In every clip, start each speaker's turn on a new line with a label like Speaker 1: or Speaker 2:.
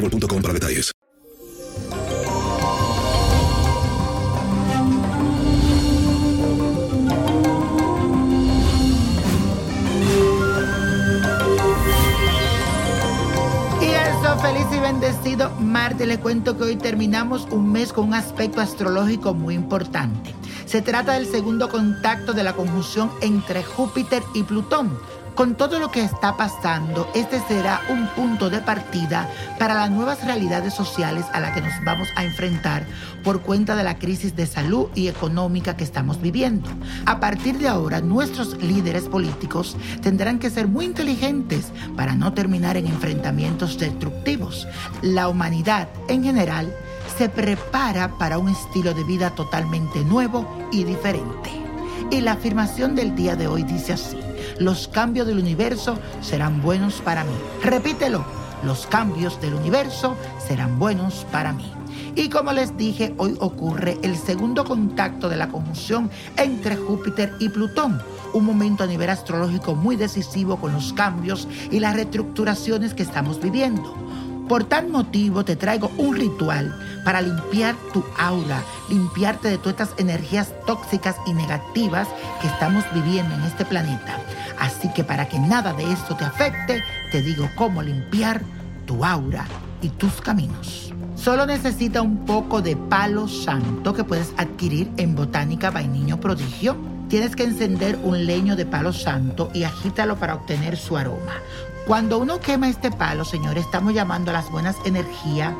Speaker 1: boostmobile.com para detalles.
Speaker 2: Feliz y bendecido Marte. Le cuento que hoy terminamos un mes con un aspecto astrológico muy importante. Se trata del segundo contacto de la conjunción entre Júpiter y Plutón. Con todo lo que está pasando, este será un punto de partida para las nuevas realidades sociales a las que nos vamos a enfrentar por cuenta de la crisis de salud y económica que estamos viviendo. A partir de ahora, nuestros líderes políticos tendrán que ser muy inteligentes para no terminar en enfrentamientos destructivos. La humanidad en general se prepara para un estilo de vida totalmente nuevo y diferente. Y la afirmación del día de hoy dice así, los cambios del universo serán buenos para mí. Repítelo, los cambios del universo serán buenos para mí. Y como les dije, hoy ocurre el segundo contacto de la conjunción entre Júpiter y Plutón, un momento a nivel astrológico muy decisivo con los cambios y las reestructuraciones que estamos viviendo. Por tal motivo te traigo un ritual para limpiar tu aura, limpiarte de todas estas energías tóxicas y negativas que estamos viviendo en este planeta. Así que para que nada de esto te afecte, te digo cómo limpiar tu aura y tus caminos. Solo necesita un poco de palo santo que puedes adquirir en Botánica Vainiño Prodigio. Tienes que encender un leño de palo santo y agítalo para obtener su aroma. Cuando uno quema este palo, señores, estamos llamando a las buenas energías,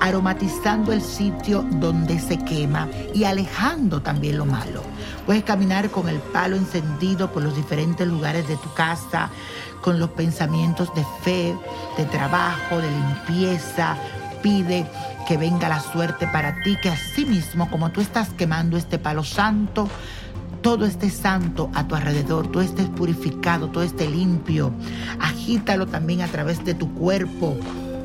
Speaker 2: aromatizando el sitio donde se quema y alejando también lo malo. Puedes caminar con el palo encendido por los diferentes lugares de tu casa, con los pensamientos de fe, de trabajo, de limpieza. Pide que venga la suerte para ti, que así mismo como tú estás quemando este palo santo, todo esté santo a tu alrededor, todo esté purificado, todo esté limpio. Agítalo también a través de tu cuerpo,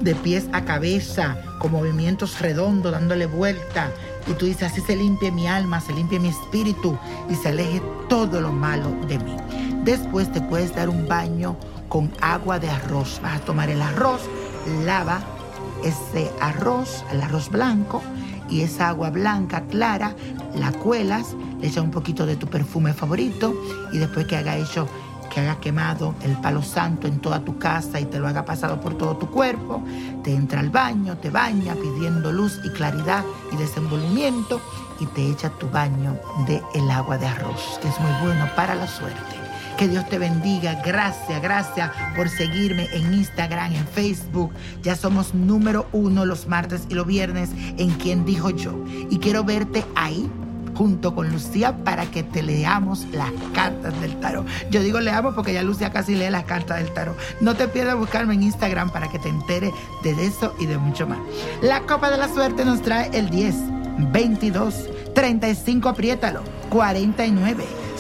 Speaker 2: de pies a cabeza, con movimientos redondos, dándole vuelta. Y tú dices, así se limpie mi alma, se limpie mi espíritu y se aleje todo lo malo de mí. Después te puedes dar un baño con agua de arroz. Vas a tomar el arroz, lava ese arroz, el arroz blanco, y esa agua blanca clara la cuelas, le echas un poquito de tu perfume favorito y después que haga hecho, que haga quemado el palo santo en toda tu casa y te lo haga pasado por todo tu cuerpo, te entra al baño, te baña pidiendo luz y claridad y desenvolvimiento y te echa tu baño de el agua de arroz, que es muy bueno para la suerte. Que Dios te bendiga. Gracias, gracias por seguirme en Instagram, en Facebook. Ya somos número uno los martes y los viernes en Quien Dijo Yo. Y quiero verte ahí junto con Lucía para que te leamos las cartas del tarot. Yo digo leamos porque ya Lucía casi lee las cartas del tarot. No te pierdas buscarme en Instagram para que te entere de eso y de mucho más. La copa de la suerte nos trae el 10, 22, 35, apriétalo, 49.